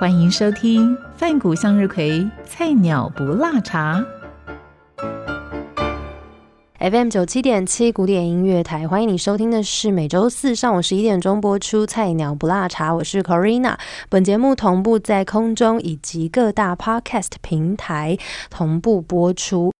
欢迎收听饭谷向日葵菜鸟不辣茶。FM 九七点七古典音乐台，欢迎你收听的是每周四上午十一点钟播出《菜鸟不辣茶》，我是 Corina。本节目同步在空中以及各大 Podcast 平台同步播出。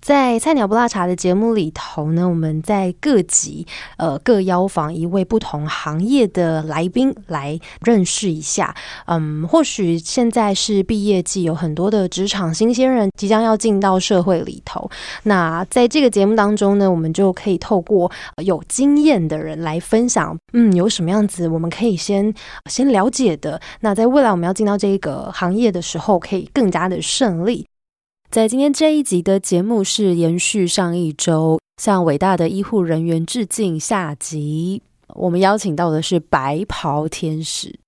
在菜鸟不辣茶的节目里头呢，我们在各集呃各邀访一位不同行业的来宾来认识一下。嗯，或许现在是毕业季，有很多的职场新鲜人即将要进到社会里头。那在这个节目当中呢，我们就可以透过有经验的人来分享，嗯，有什么样子我们可以先先了解的。那在未来我们要进到这个行业的时候，可以更加的顺利。在今天这一集的节目是延续上一周向伟大的医护人员致敬下集，我们邀请到的是白袍天使。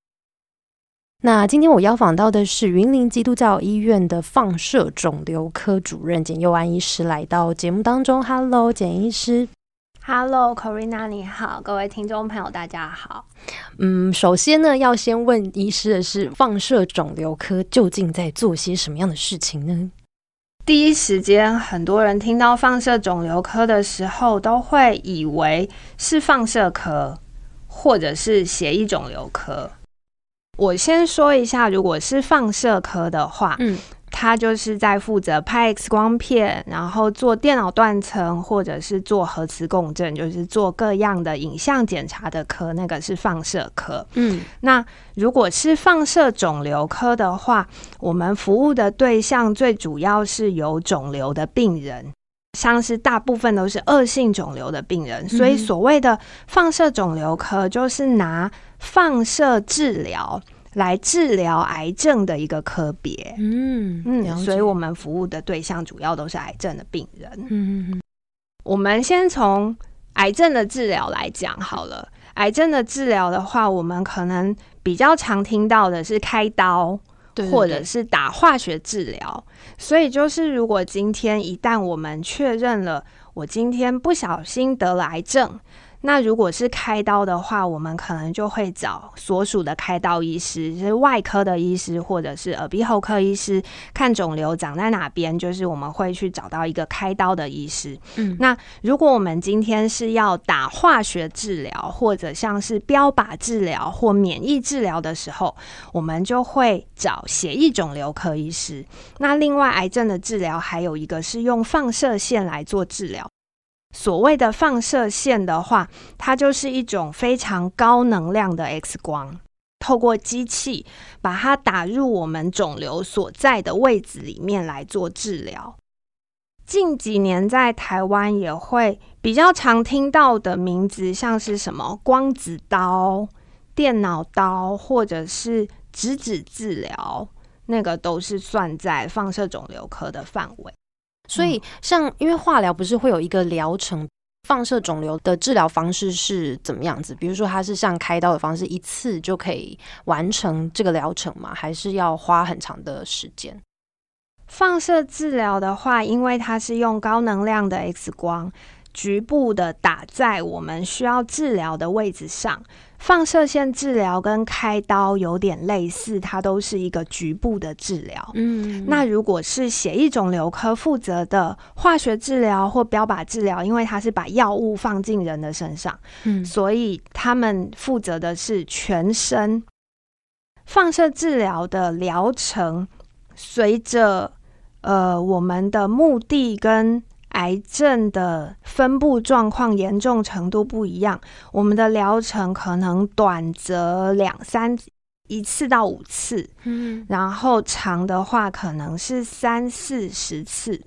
那今天我邀访到的是云林基督教医院的放射肿瘤科主任简佑安医师来到节目当中。Hello，简医师。Hello，Corina，你好，各位听众朋友，大家好。嗯，首先呢，要先问医师的是，放射肿瘤科究竟在做些什么样的事情呢？第一时间，很多人听到放射肿瘤科的时候，都会以为是放射科，或者是血液肿瘤科。我先说一下，如果是放射科的话，嗯。他就是在负责拍 X 光片，然后做电脑断层，或者是做核磁共振，就是做各样的影像检查的科，那个是放射科。嗯，那如果是放射肿瘤科的话，我们服务的对象最主要是有肿瘤的病人，像是大部分都是恶性肿瘤的病人，所以所谓的放射肿瘤科就是拿放射治疗。来治疗癌症的一个科别，嗯嗯，所以我们服务的对象主要都是癌症的病人。嗯嗯我们先从癌症的治疗来讲好了。癌症的治疗的话，我们可能比较常听到的是开刀，或者是打化学治疗。所以就是，如果今天一旦我们确认了，我今天不小心得了癌症。那如果是开刀的话，我们可能就会找所属的开刀医师，就是外科的医师或者是耳鼻喉科医师，看肿瘤长在哪边，就是我们会去找到一个开刀的医师。嗯，那如果我们今天是要打化学治疗，或者像是标靶治疗或免疫治疗的时候，我们就会找血液肿瘤科医师。那另外癌症的治疗还有一个是用放射线来做治疗。所谓的放射线的话，它就是一种非常高能量的 X 光，透过机器把它打入我们肿瘤所在的位置里面来做治疗。近几年在台湾也会比较常听到的名字，像是什么光子刀、电脑刀，或者是质子治疗，那个都是算在放射肿瘤科的范围。所以，像因为化疗不是会有一个疗程，放射肿瘤的治疗方式是怎么样子？比如说，它是像开刀的方式，一次就可以完成这个疗程吗？还是要花很长的时间？放射治疗的话，因为它是用高能量的 X 光。局部的打在我们需要治疗的位置上，放射线治疗跟开刀有点类似，它都是一个局部的治疗。嗯，那如果是血液肿瘤科负责的化学治疗或标靶治疗，因为它是把药物放进人的身上，嗯，所以他们负责的是全身放射治疗的疗程。随着呃我们的目的跟癌症的分布状况严重程度不一样，我们的疗程可能短则两三一次到五次，嗯，然后长的话可能是三四十次，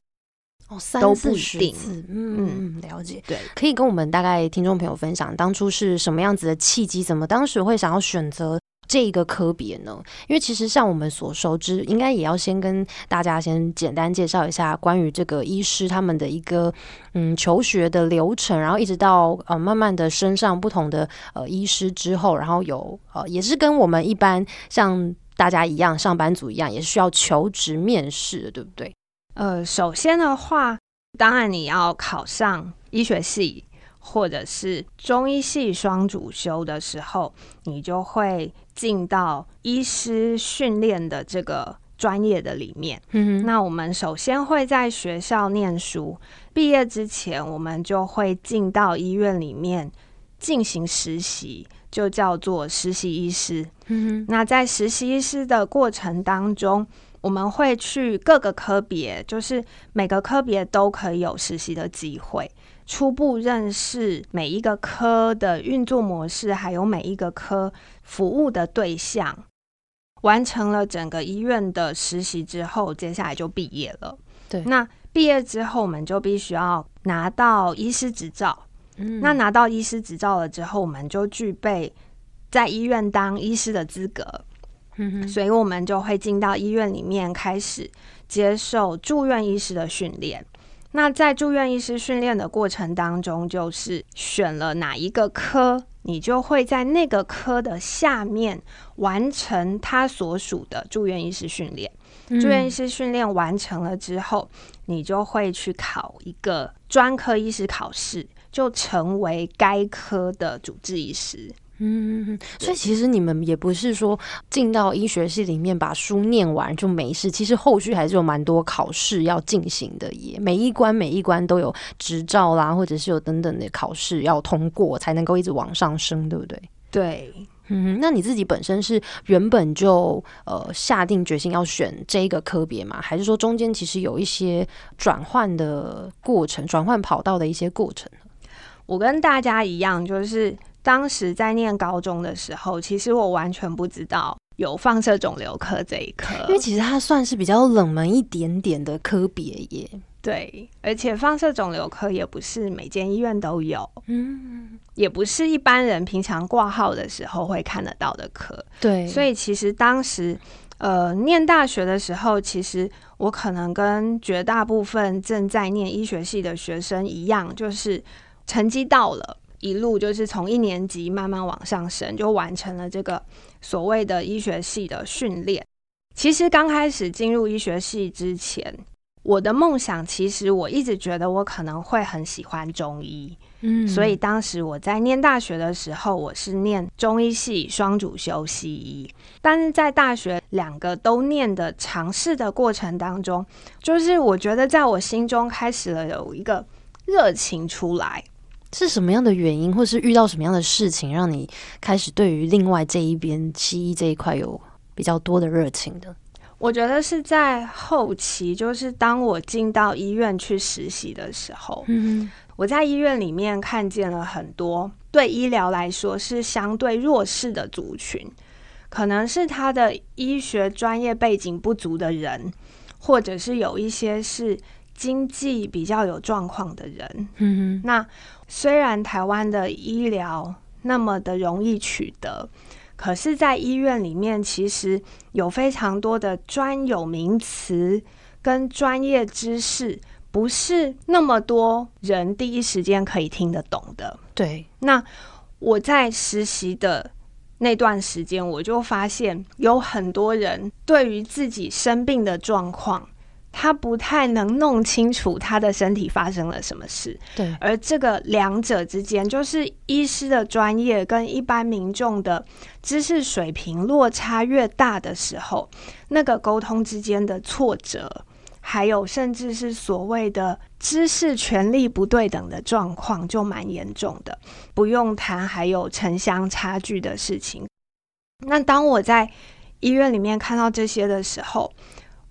哦，三四十次，嗯。嗯，了解，对，可以跟我们大概听众朋友分享当初是什么样子的契机，怎么当时会想要选择这个科别呢？因为其实像我们所熟知，应该也要先跟大家先简单介绍一下关于这个医师他们的一个嗯求学的流程，然后一直到呃慢慢的升上不同的呃医师之后，然后有呃也是跟我们一般像大家一样上班族一样，也是需要求职面试的，对不对？呃，首先的话，当然你要考上医学系或者是中医系双主修的时候，你就会进到医师训练的这个专业的里面。嗯那我们首先会在学校念书，毕业之前我们就会进到医院里面进行实习，就叫做实习医师。嗯那在实习医师的过程当中，我们会去各个科别，就是每个科别都可以有实习的机会，初步认识每一个科的运作模式，还有每一个科服务的对象。完成了整个医院的实习之后，接下来就毕业了。对那毕业之后，我们就必须要拿到医师执照。嗯那拿到医师执照了之后，我们就具备在医院当医师的资格。嗯所以我们就会进到医院里面开始接受住院医师的训练。那在住院医师训练的过程当中，就是选了哪一个科，你就会在那个科的下面完成他所属的住院医师训练。住院医师训练完成了之后，你就会去考一个专科医师考试，就成为该科的主治医师。嗯，所以其实你们也不是说进到医学系里面把书念完就没事，其实后续还是有蛮多考试要进行的耶。每一关每一关都有执照啦，或者是有等等的考试要通过，才能够一直往上升，对不对？对，嗯，那你自己本身是原本就呃下定决心要选这一个科别吗？还是说中间其实有一些转换的过程，转换跑道的一些过程？我跟大家一样，就是当时在念高中的时候，其实我完全不知道有放射肿瘤科这一科，因为其实它算是比较冷门一点点的科别耶。对，而且放射肿瘤科也不是每间医院都有，嗯，也不是一般人平常挂号的时候会看得到的科，对，所以其实当时。呃，念大学的时候，其实我可能跟绝大部分正在念医学系的学生一样，就是成绩到了，一路就是从一年级慢慢往上升，就完成了这个所谓的医学系的训练。其实刚开始进入医学系之前，我的梦想其实我一直觉得我可能会很喜欢中医，嗯所以当时我在念大学的时候，我是念中医系双主修西医，但是在大学两个都念的尝试的过程当中，就是我觉得在我心中开始了有一个热情出来。是什么样的原因，或是遇到什么样的事情，让你开始对于另外这一边西医这一块有比较多的热情的？我觉得是在后期，就是当我进到医院去实习的时候，嗯我在医院里面看见了很多对医疗来说是相对弱势的族群，可能是他的医学专业背景不足的人，或者是有一些是经济比较有状况的人。嗯那虽然台湾的医疗那么的容易取得，可是，在医院里面其实有非常多的专有名词跟专业知识，不是那么多人第一时间可以听得懂的。对，那我在实习的那段时间，我就发现有很多人对于自己生病的状况，他不太能弄清楚他的身体发生了什么事。对，而这个两者之间，就是医师的专业跟一般民众的知识水平落差越大的时候，那个沟通之间的挫折，还有甚至是所谓的知识权力不对等的状况，就蛮严重的。不用谈还有城乡差距的事情。那当我在医院里面看到这些的时候，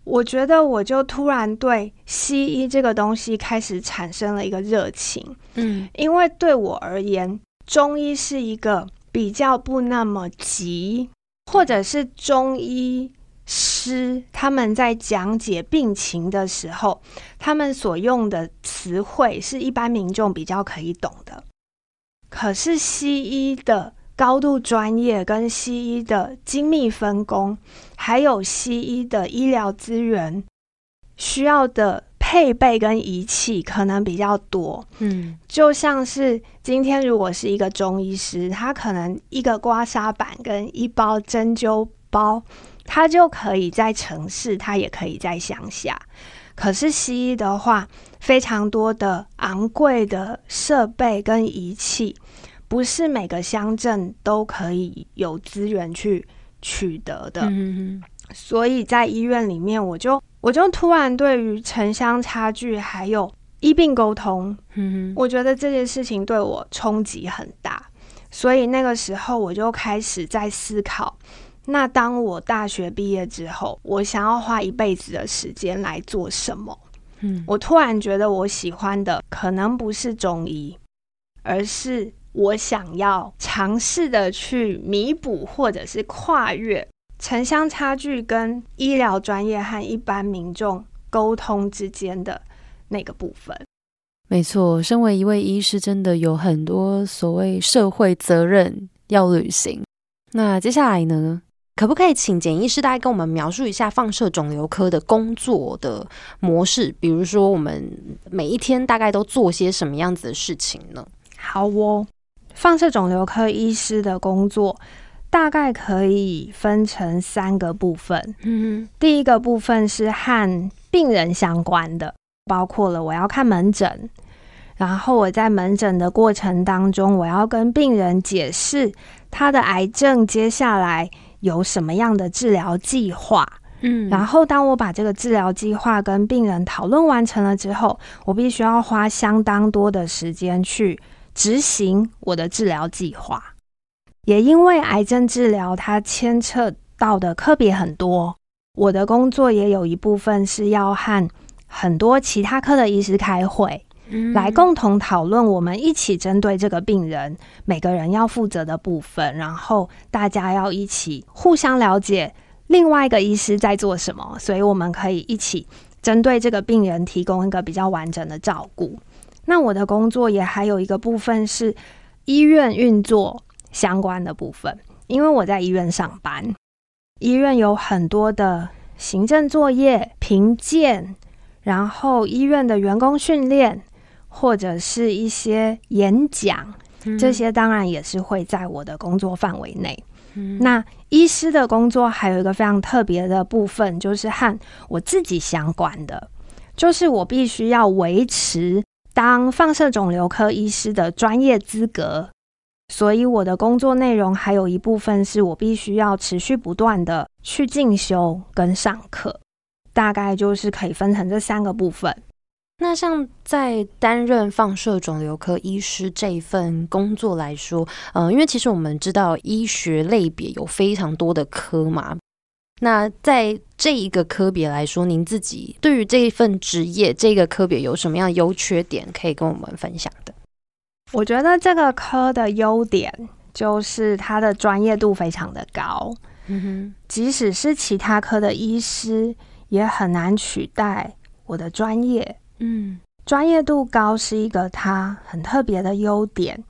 我觉得我就突然对西医这个东西开始产生了一个热情，嗯因为对我而言，中医是一个比较不那么急，或者是中医师他们在讲解病情的时候，他们所用的词汇是一般民众比较可以懂的。可是西医的高度专业跟西医的精密分工，还有西医的医疗资源需要的配备跟仪器可能比较多。嗯，就像是今天如果是一个中医师，他可能一个刮痧板跟一包针灸包，他就可以在城市，他也可以在乡下。可是西医的话，非常多的昂贵的设备跟仪器。不是每个乡镇都可以有资源去取得的，嗯所以在医院里面，我就我就突然对于城乡差距还有医病沟通，嗯我觉得这件事情对我冲击很大，所以那个时候我就开始在思考，那当我大学毕业之后，我想要花一辈子的时间来做什么？嗯我突然觉得我喜欢的可能不是中医，而是我想要尝试的去弥补或者是跨越城乡差距跟医疗专业和一般民众沟通之间的那个部分。没错，身为一位医师，真的有很多所谓社会责任要履行。那接下来呢，可不可以请简医师大概跟我们描述一下放射肿瘤科的工作的模式？比如说，我们每一天大概都做些什么样子的事情呢？好哦，放射肿瘤科医师的工作大概可以分成三个部分。嗯第一个部分是和病人相关的，包括了我要看门诊，然后我在门诊的过程当中，我要跟病人解释他的癌症接下来有什么样的治疗计划。嗯然后，当我把这个治疗计划跟病人讨论完成了之后，我必须要花相当多的时间去执行我的治疗计划。也因为癌症治疗它牵扯到的科别很多，我的工作也有一部分是要和很多其他科的医师开会，嗯来共同讨论我们一起针对这个病人每个人要负责的部分，然后大家要一起互相了解另外一个医师在做什么，所以我们可以一起针对这个病人提供一个比较完整的照顾。那我的工作也还有一个部分是医院运作相关的部分，因为我在医院上班，医院有很多的行政作业、评鉴，然后医院的员工训练，或者是一些演讲，这些当然也是会在我的工作范围内。那医师的工作还有一个非常特别的部分，就是和我自己相关的，就是我必须要维持当放射肿瘤科医师的专业资格。所以我的工作内容还有一部分是我必须要持续不断的去进修跟上课，大概就是可以分成这三个部分。那像在担任放射肿瘤科医师这一份工作来说，呃，因为其实我们知道医学类别有非常多的科嘛。那在这一个科别来说，您自己对于这一份职业这个科别有什么样的优缺点可以跟我们分享的？我觉得这个科的优点就是它的专业度非常的高，嗯哼即使是其他科的医师也很难取代我的专业。嗯专业度高是一个它很特别的优点，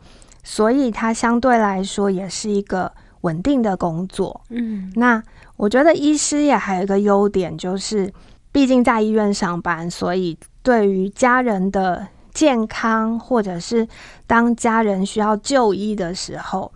所以它相对来说也是一个稳定的工作。嗯那我觉得医师也还有一个优点，就是毕竟在医院上班，所以对于家人的健康，或者是当家人需要就医的时候，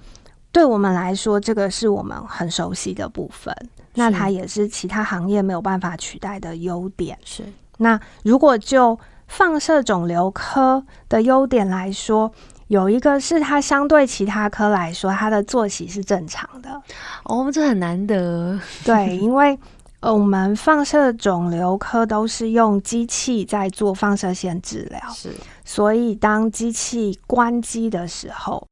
对我们来说，这个是我们很熟悉的部分。那它也是其他行业没有办法取代的优点。是那如果就放射肿瘤科的优点来说，有一个是它相对其他科来说，它的作息是正常的。哦，这很难得。对，因为呃，我们放射肿瘤科都是用机器在做放射线治疗，是所以当机器关机的时候，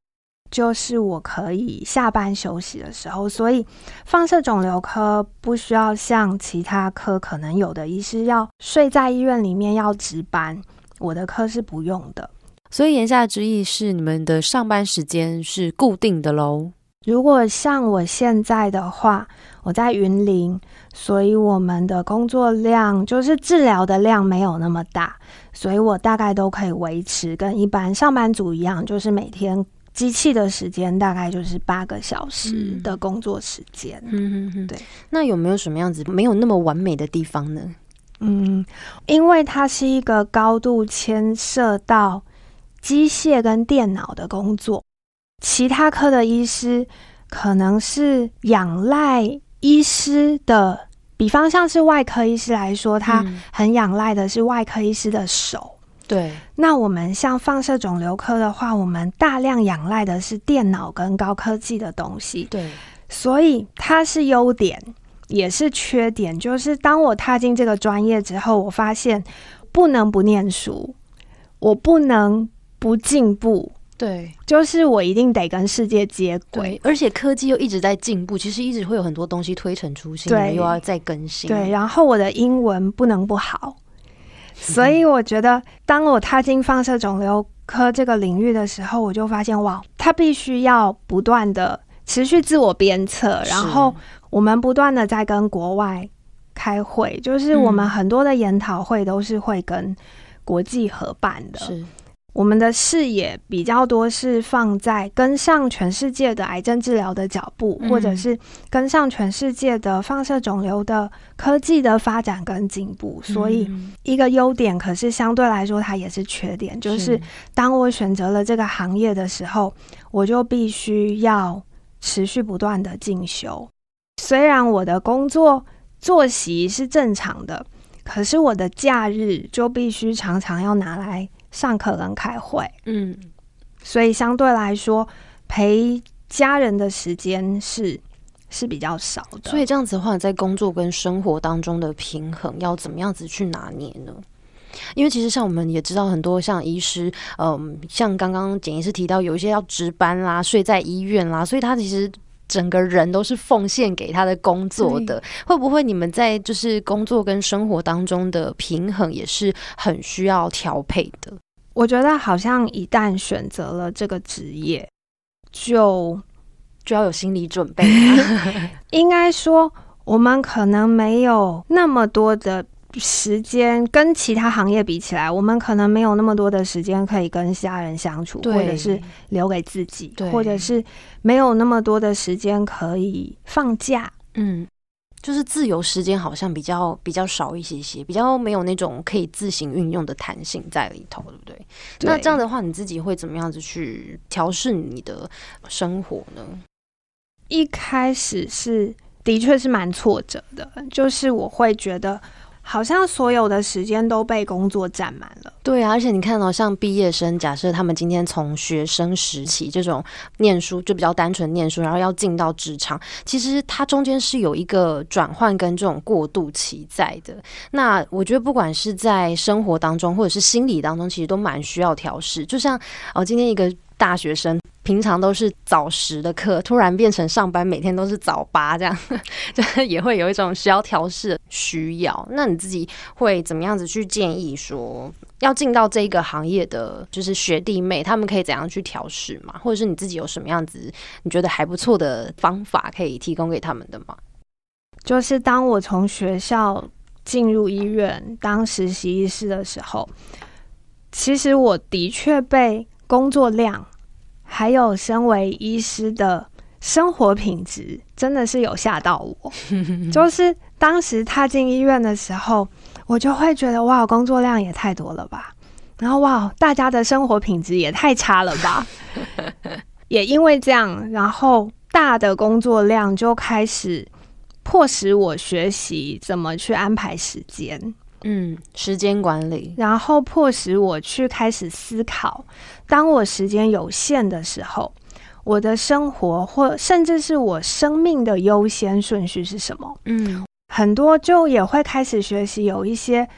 就是我可以下班休息的时候。所以放射肿瘤科不需要像其他科可能有的医师要睡在医院里面要值班，我的科是不用的。所以言下之意是，你们的上班时间是固定的喽。如果像我现在的话，我在云林，所以我们的工作量就是治疗的量没有那么大，所以我大概都可以维持跟一般上班族一样，就是每天机器的时间大概就是八个小时的工作时间。嗯嗯嗯，对。那有没有什么样子没有那么完美的地方呢？嗯，因为它是一个高度牵涉到机械跟电脑的工作，其他科的医师可能是仰赖医师的，比方像是外科医师来说，他很仰赖的是外科医师的手。对，那我们像放射肿瘤科的话，我们大量仰赖的是电脑跟高科技的东西。对，所以它是优点。也是缺点，就是当我踏进这个专业之后，我发现不能不念书，我不能不进步，对，就是我一定得跟世界接轨，而且科技又一直在进步，其实一直会有很多东西推陈出新，对，又要再更新，对。然后我的英文不能不好，所以我觉得，当我踏进放射肿瘤科这个领域的时候，我就发现，哇，它必须要不断的持续自我鞭策，然后。我们不断的在跟国外开会，就是我们很多的研讨会都是会跟国际合办的。是，我们的视野比较多是放在跟上全世界的癌症治疗的脚步，或者是跟上全世界的放射肿瘤的科技的发展跟进步。所以，一个优点，可是相对来说它也是缺点，就是当我选择了这个行业的时候，我就必须要持续不断的进修。虽然我的工作作息是正常的，可是我的假日就必须常常要拿来上课跟开会。嗯，所以相对来说，陪家人的时间是是比较少的。所以这样子的话，在工作跟生活当中的平衡要怎么样子去拿捏呢？因为其实像我们也知道很多像医师，嗯，像刚刚简医师提到，有一些要值班啦，睡在医院啦，所以他其实。整个人都是奉献给他的工作的，会不会你们在就是工作跟生活当中的平衡也是很需要调配的？我觉得好像一旦选择了这个职业，就就要有心理准备。应该说，我们可能没有那么多的。时间跟其他行业比起来，我们可能没有那么多的时间可以跟家人相处，或者是留给自己，或者是没有那么多的时间可以放假。嗯，就是自由时间好像比较比较少一些些，比较没有那种可以自行运用的弹性在里头，对不对？那这样的话，你自己会怎么样子去调试你的生活呢？一开始是的确是蛮挫折的，就是我会觉得。好像所有的时间都被工作占满了。对啊，而且你看到像毕业生，假设他们今天从学生时期这种念书就比较单纯念书，然后要进到职场，其实它中间是有一个转换跟这种过渡期在的。那我觉得不管是在生活当中或者是心理当中，其实都蛮需要调试。就像哦，今天一个。大学生平常都是早十的课，突然变成上班每天都是早八，这样 就也会有一种需要调试的需要。那你自己会怎么样子去建议说，要进到这个行业的就是学弟妹，他们可以怎样去调试嘛？或者是你自己有什么样子你觉得还不错的方法可以提供给他们的吗？就是当我从学校进入医院当实习医师的时候，其实我的确被。工作量，还有身为医师的生活品质，真的是有吓到我。就是当时踏进医院的时候，我就会觉得哇，工作量也太多了吧。然后哇，大家的生活品质也太差了吧。也因为这样，然后大的工作量就开始迫使我学习怎么去安排时间。嗯，时间管理，然后迫使我去开始思考，当我时间有限的时候，我的生活或甚至是我生命的优先顺序是什么？嗯，很多就也会开始学习，有一些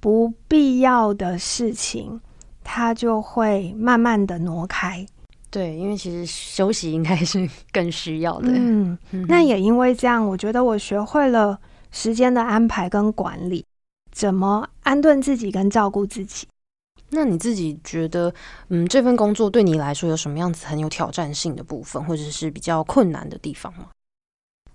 不必要的事情，它就会慢慢的挪开。对，因为其实休息应该是更需要的。嗯，那也因为这样，我觉得我学会了时间的安排跟管理。怎么安顿自己跟照顾自己？那你自己觉得，嗯，这份工作对你来说有什么样子很有挑战性的部分，或者是比较困难的地方吗？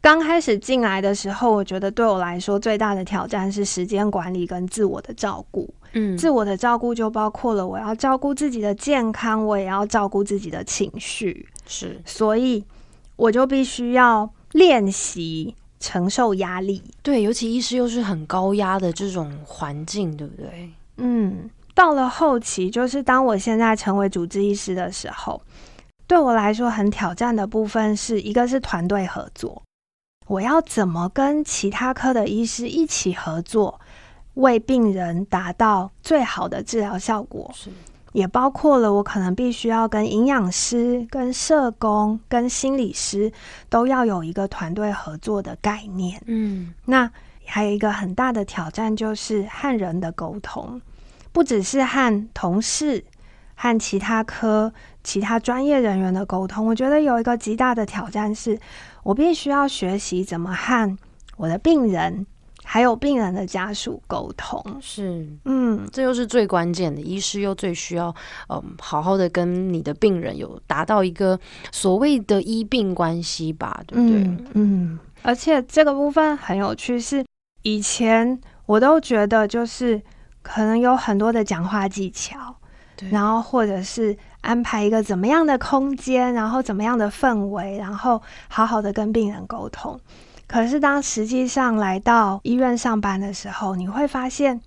刚开始进来的时候，我觉得对我来说最大的挑战是时间管理跟自我的照顾。嗯，自我的照顾就包括了我要照顾自己的健康，我也要照顾自己的情绪，是，所以我就必须要练习承受压力。对，尤其医师又是很高压的这种环境，对不对？嗯，到了后期，就是当我现在成为主治医师的时候，对我来说很挑战的部分是一个是团队合作，我要怎么跟其他科的医师一起合作，为病人达到最好的治疗效果。是，也包括了我可能必须要跟营养师、跟社工、跟心理师都要有一个团队合作的概念。嗯，那还有一个很大的挑战就是和人的沟通，不只是和同事、和其他科、其他专业人员的沟通。我觉得有一个极大的挑战是，我必须要学习怎么和我的病人还有病人的家属沟通。是，嗯，这又是最关键的，医师又最需要，嗯，好好的跟你的病人有达到一个所谓的医病关系吧，对不对？嗯嗯，而且这个部分很有趣，是以前我都觉得就是可能有很多的讲话技巧，对然后或者是安排一个怎么样的空间，然后怎么样的氛围，然后好好的跟病人沟通。可是当实际上来到医院上班的时候，你会发现，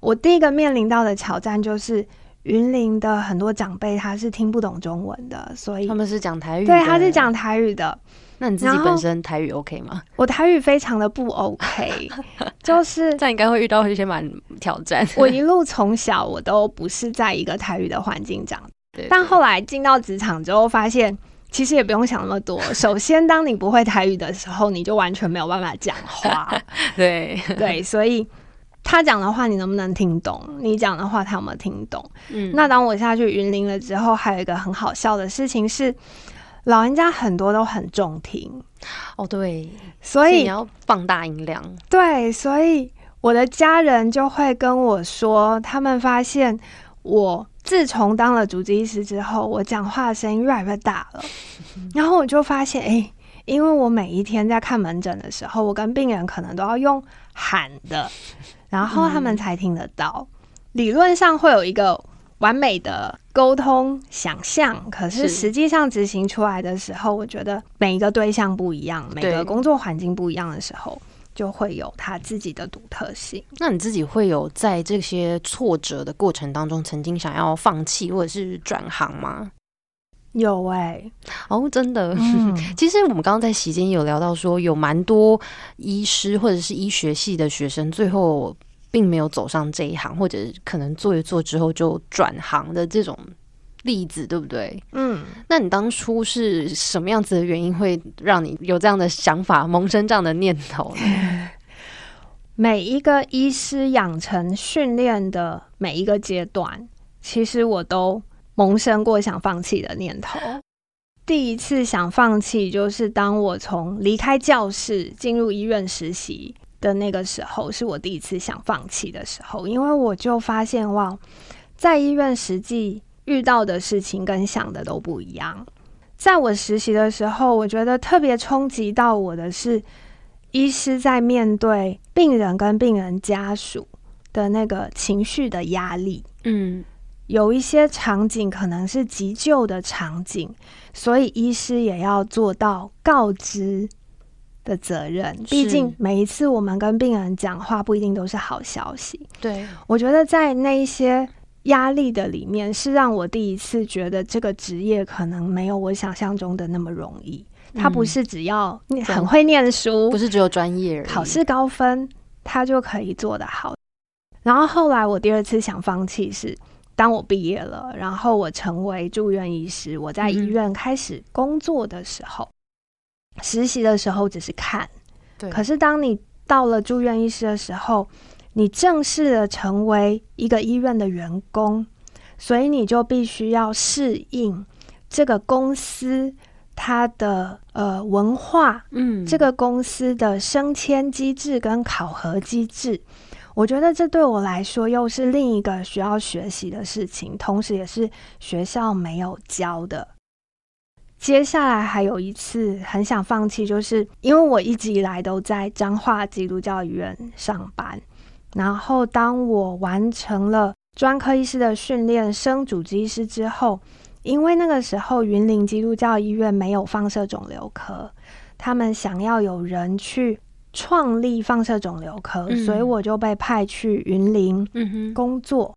我第一个面临到的挑战就是。云林的很多长辈他是听不懂中文的，所以他们是讲台语，对他是讲。台语的。那你自己本身台语 OK 吗？我台语非常的不 OK，就是这样应该会遇到一些蛮挑战。我一路从小我都不是在一个台语的环境长，对但后来进到职场之后，发现其实也不用想那么多。首先，当你不会台语的时候，你就完全没有办法讲话，对，对，所以他讲的话你能不能听懂？你讲的话他有没有听懂？嗯那当我下去云林了之后，还有一个很好笑的事情是，老人家很多都很重听，哦对，所以所以你要放大音量，对，所以我的家人就会跟我说，他们发现我自从当了主治医师之后，我讲话的声音越来越大了。然后我就发现，哎、因为我每一天在看门诊的时候，我跟病人可能都要用喊的，然后他们才听得到。理论上会有一个完美的沟通想象，可是是实际上执行出来的时候，我觉得每一个对象不一样，每个工作环境不一样的时候，就会有他自己的独特性。那你自己会有在这些挫折的过程当中，曾经想要放弃或者是转行吗？有哎、哦，真的。嗯，其实我们刚刚在席间有聊到说，有蛮多医师或者是医学系的学生，最后并没有走上这一行，或者可能做一做之后就转行的这种例子，对不对？嗯，那你当初是什么样子的原因，会让你有这样的想法，萌生这样的念头呢？每一个医师养成训练的每一个阶段，其实我都萌生过想放弃的念头。第一次想放弃，就是当我从离开教室进入医院实习的那个时候，是我第一次想放弃的时候，因为我就发现哇，在医院实际遇到的事情跟想的都不一样。在我实习的时候，我觉得特别冲击到我的是，医师在面对病人跟病人家属的那个情绪的压力。嗯，有一些场景可能是急救的场景，所以医师也要做到告知的责任。毕竟每一次我们跟病人讲话，不一定都是好消息。对，我觉得在那一些压力的里面，是让我第一次觉得这个职业可能没有我想象中的那么容易。它不是只要你很会念书，不是只有专业考试高分，他就可以做得好。然后后来我第二次想放弃是，当我毕业了，然后我成为住院医师，我在医院开始工作的时候，实习的时候只是看，对，可是当你到了住院医师的时候，你正式的成为一个医院的员工，所以你就必须要适应这个公司它的呃文化，嗯，这个公司的升迁机制跟考核机制，我觉得这对我来说又是另一个需要学习的事情，同时也是学校没有教的。接下来还有一次很想放弃，就是因为我一直以来都在彰化基督教医院上班，然后当我完成了专科医师的训练，升主治医师之后，因为那个时候云林基督教医院没有放射肿瘤科，他们想要有人去创立放射肿瘤科，嗯所以我就被派去云林工作。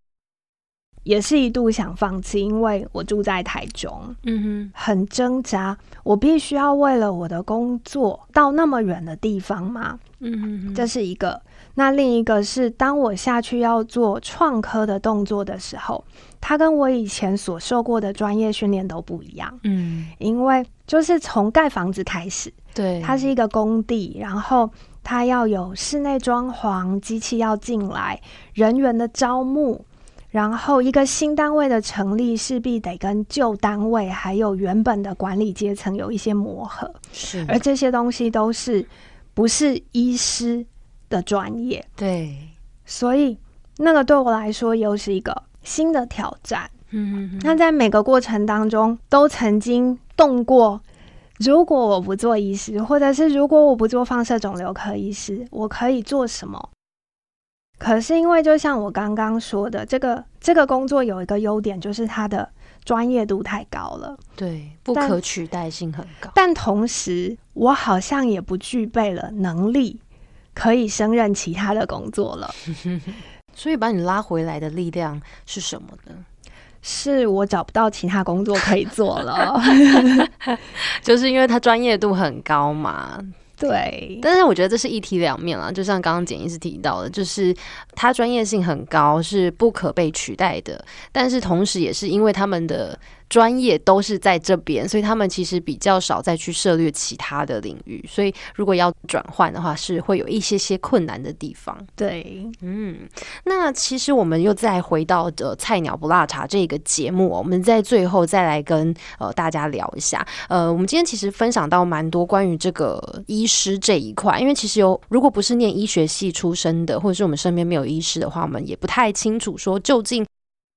也是一度想放弃，因为我住在台中，嗯很挣扎。我必须要为了我的工作到那么远的地方吗？哼，嗯哼，这是一个。那另一个是，当我下去要做创科的动作的时候，它跟我以前所受过的专业训练都不一样。嗯，因为就是从盖房子开始，对，它是一个工地，然后它要有室内装潢，机器要进来，人员的招募，然后一个新单位的成立，势必得跟旧单位还有原本的管理阶层有一些磨合，是，而这些东西都是不是医师的专业，对，所以那个对我来说又是一个新的挑战。嗯哼那在每个过程当中，都曾经动过。如果我不做医师，或者是如果我不做放射肿瘤科医师，我可以做什么？可是因为就像我刚刚说的，这个这个工作有一个优点，就是它的专业度太高了，对，不可取代性很高。但同时我好像也不具备了能力，可以胜任其他的工作了。所以把你拉回来的力量是什么呢？是我找不到其他工作可以做了。就是因为他专业度很高嘛。对，但是我觉得这是一体两面啦，就像刚刚简医师提到的，就是他专业性很高，是不可被取代的。但是同时也是因为他们的专业都是在这边，所以他们其实比较少再去涉猎其他的领域。所以如果要转换的话，是会有一些些困难的地方。对，嗯，那其实我们又再回到的菜鸟不辣茶这个节目哦，我们在最后再来跟呃大家聊一下。呃，我们今天其实分享到蛮多关于这个医师这一块，因为其实有如果不是念医学系出身的，或者是我们身边没有医师的话，我们也不太清楚说究竟。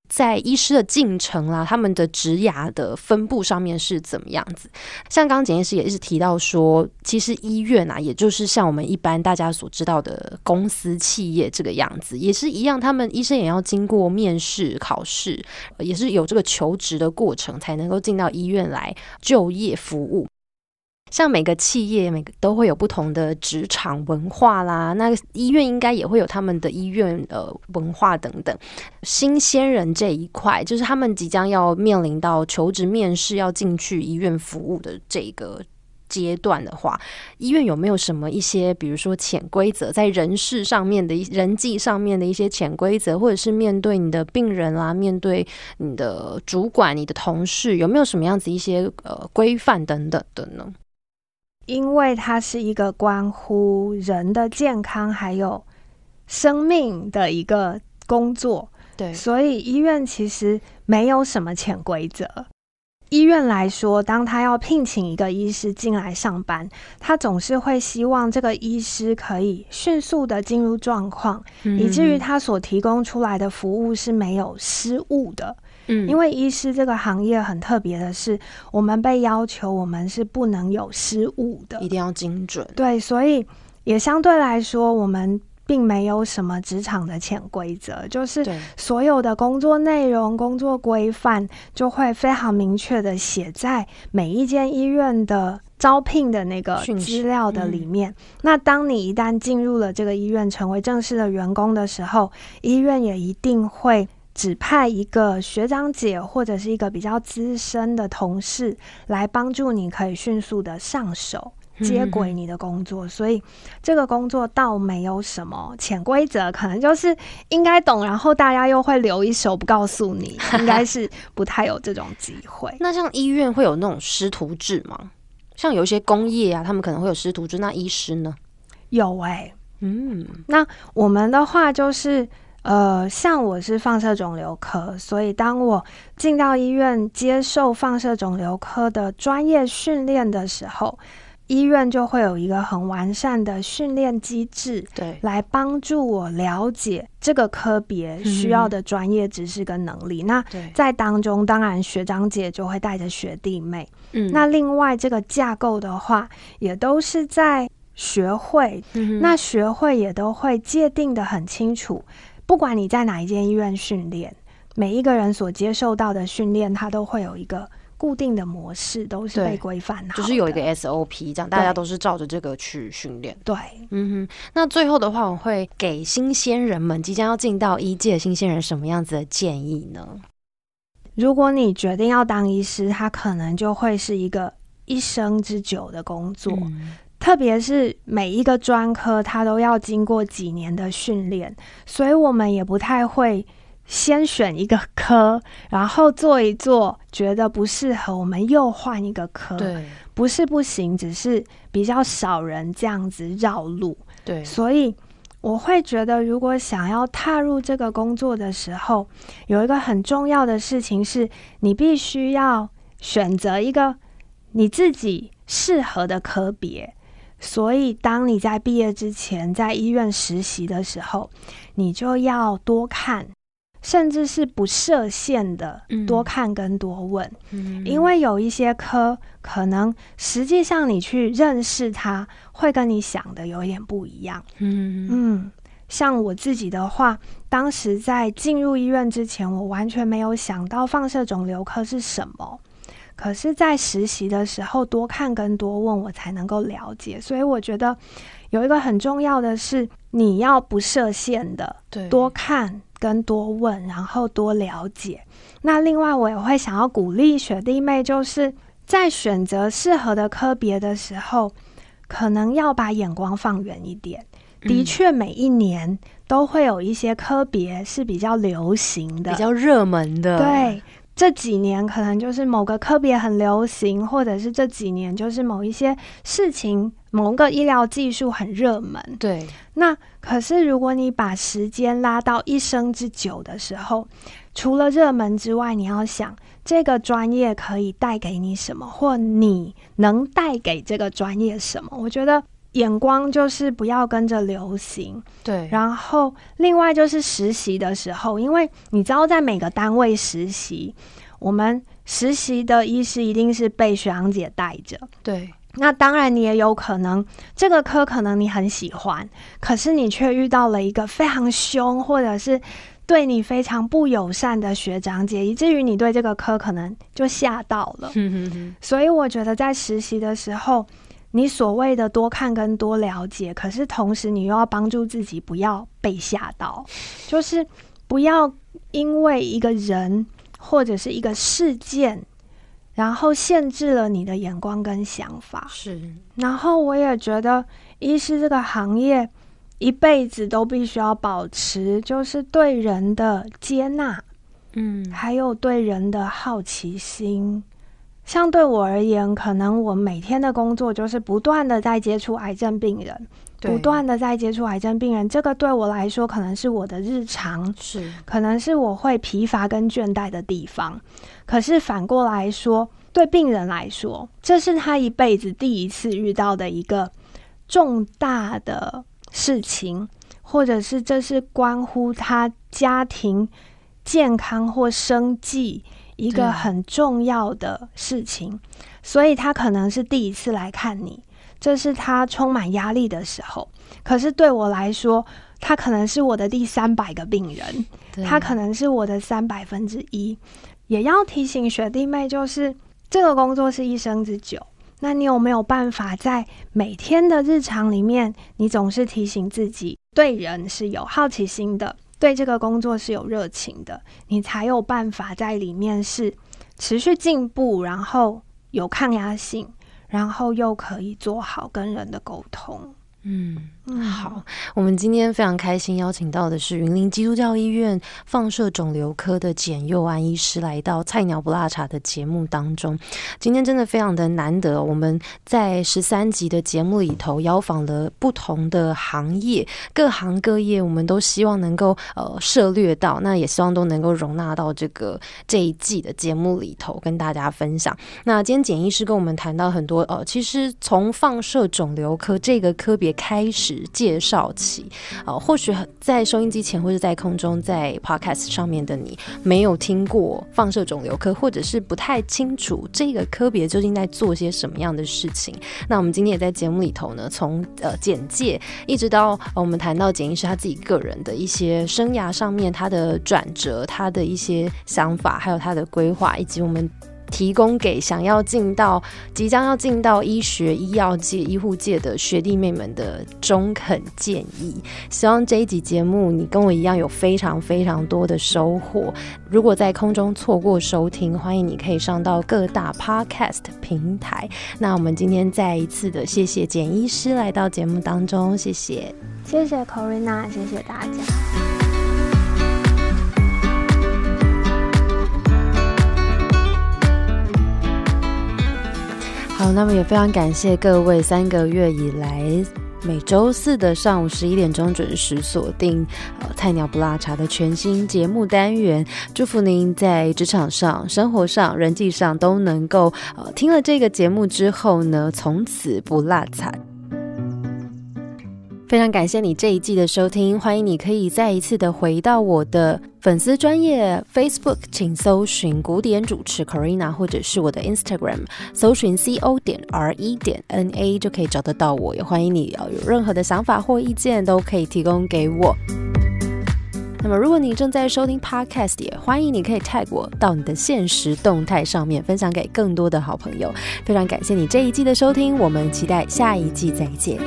在医师的进程啦，他们的职涯的分布上面是怎么样子？像刚刚简医师也是提到说，其实医院啊，也就是像我们一般大家所知道的公司企业这个样子，也是一样，他们医生也要经过面试、考试，也是有这个求职的过程，才能够进到医院来就业服务。像每个企业每个都会有不同的职场文化啦，那医院应该也会有他们的医院呃文化等等。新鲜人这一块，就是他们即将要面临到求职面试要进去医院服务的这个阶段的话，医院有没有什么一些，比如说潜规则，在人事上面的人际上面的一些潜规则，或者是面对你的病人啦，面对你的主管、你的同事，有没有什么样子一些呃规范等等的呢？因为它是一个关乎人的健康还有生命的一个工作，对所以医院其实没有什么潜规则。医院来说，当他要聘请一个医师进来上班，他总是会希望这个医师可以迅速的进入状况，以至于他所提供出来的服务是没有失误的。嗯因为医师这个行业很特别的是，我们被要求我们是不能有失误的一。定要精准，对，所以也相对来说，我们并没有什么职场的潜规则，就是，所有的工作内容、工作规范就会非常明确的写在每一间医院的招聘的那个资料的里面。那当你一旦进入了这个医院，成为正式的员工的时候，医院也一定会。指派一个学长姐或者是一个比较资深的同事来帮助你，可以迅速的上手接轨你的工作。所以这个工作倒没有什么潜规则，可能就是应该懂，然后大家又会留一手不告诉你，应该是不太有这种机会。那像医院会有那种师徒制吗？像有一些工业啊，他们可能会有师徒制，那医师呢？有哎、嗯，那我们的话就是，呃，像我是放射肿瘤科，所以当我进到医院接受放射肿瘤科的专业训练的时候，医院就会有一个很完善的训练机制，对，来帮助我了解这个科别需要的专业知识跟能力。那，在当中，当然学长姐就会带着学弟妹。嗯那另外这个架构的话，也都是在学会，嗯那学会也都会界定的很清楚。不管你在哪一间医院训练，每一个人所接受到的训练，它都会有一个固定的模式，都是被规范好的。就是有一个 SOP，这样大家都是照着这个去训练。对，嗯哼，那最后的话，我会给新鲜人们即将要进到医界的新鲜人什么样子的建议呢？如果你决定要当医师，他可能就会是一个一生之久的工作。嗯特别是每一个专科，它都要经过几年的训练，所以我们也不太会先选一个科，然后做一做，觉得不适合，我们又换一个科。，对不是不行，只是比较少人这样子绕路。对，所以我会觉得，如果想要踏入这个工作的时候，有一个很重要的事情是，你必须要选择一个你自己适合的科别。所以，当你在毕业之前在医院实习的时候，你就要多看，甚至是不设限的嗯多看跟多问。嗯因为有一些科，可能实际上你去认识它，会跟你想的有点不一样。嗯嗯，像我自己的话，当时在进入医院之前，我完全没有想到放射肿瘤科是什么。可是，在实习的时候，多看跟多问，我才能够了解。所以，我觉得有一个很重要的是，你要不设限的对多看跟多问，然后多了解。那另外，我也会想要鼓励学弟妹，就是在选择适合的科别的时候，可能要把眼光放远一点。的嗯确，每一年都会有一些科别是比较流行的，比较热门的，对。这几年可能就是某个科别很流行，或者是这几年就是某一些事情、某个医疗技术很热门。对那可是，如果你把时间拉到一生之久的时候，除了热门之外，你要想这个专业可以带给你什么，或你能带给这个专业什么。我觉得眼光就是不要跟着流行，对，然后另外就是实习的时候，因为你知道在每个单位实习，我们实习的医师一定是被学长姐带着。对那当然，你也有可能这个科可能你很喜欢，可是你却遇到了一个非常凶或者是对你非常不友善的学长姐，以至于你对这个科可能就吓到了。所以我觉得在实习的时候，你所谓的多看跟多了解，可是同时你又要帮助自己不要被吓到，就是不要因为一个人或者是一个事件，然后限制了你的眼光跟想法。是然后我也觉得，医师这个行业一辈子都必须要保持，就是对人的接纳，嗯还有对人的好奇心。像对我而言，可能我每天的工作就是不断的在接触癌症病人，不断的在接触癌症病人。这个对我来说，可能是我的日常，是可能是我会疲乏跟倦怠的地方。可是反过来说，对病人来说，这是他一辈子第一次遇到的一个重大的事情，或者是这是关乎他家庭健康或生计一个很重要的事情，所以他可能是第一次来看你，这是他充满压力的时候。可是对我来说，他可能是我的第三百个病人，他可能是我的三百分之一。也要提醒学弟妹，就是这个工作是一生之久。那你有没有办法在每天的日常里面，你总是提醒自己，对人是有好奇心的，对这个工作是有热情的，你才有办法在里面是持续进步，然后有抗压性，然后又可以做好跟人的沟通。嗯。嗯，好，我们今天非常开心邀请到的是云林基督教医院放射肿瘤科的简佑安医师来到《菜鸟不辣茶》的节目当中。今天真的非常的难得，我们在十三集的节目里头邀访了不同的行业，各行各业，我们都希望能够呃涉略到，那也希望都能够容纳到这个这一季的节目里头跟大家分享。那今天简医师跟我们谈到很多呃，其实从放射肿瘤科这个科别开始介绍起。呃，或许在收音机前或者在空中在 Podcast 上面的你没有听过放射肿瘤科，或者是不太清楚这个科别究竟在做些什么样的事情。那我们今天也在节目里头呢，从呃简介一直到我们谈到简医师他自己个人的一些生涯上面他的转折，他的一些想法，还有他的规划，以及我们。提供给想要进到、即将要进到医学、医药界、医护界的学弟妹们的中肯建议。希望这一集节目你跟我一样有非常非常多的收获。如果在空中错过收听，欢迎你可以上到各大 Podcast 平台。那我们今天再一次的谢谢简医师来到节目当中，谢谢，谢谢 Corina，谢谢大家。好，那么也非常感谢各位三个月以来每周四的上午十一点钟准时锁定呃菜鸟不辣茶的全新节目单元。祝福您在职场上、生活上、人际上都能够呃听了这个节目之后呢，从此不落茶。非常感谢你这一季的收听，欢迎你可以再一次的回到我的粉丝专业 Facebook，请搜寻古典主持 Corina，或者是我的 Instagram，搜寻 C O 点 R E 点 N A 就可以找得到我。也欢迎你要有任何的想法或意见都可以提供给我。那么如果你正在收听 Podcast，也欢迎你可以 tag 我到你的现实动态上面，分享给更多的好朋友。非常感谢你这一季的收听，我们期待下一季再见。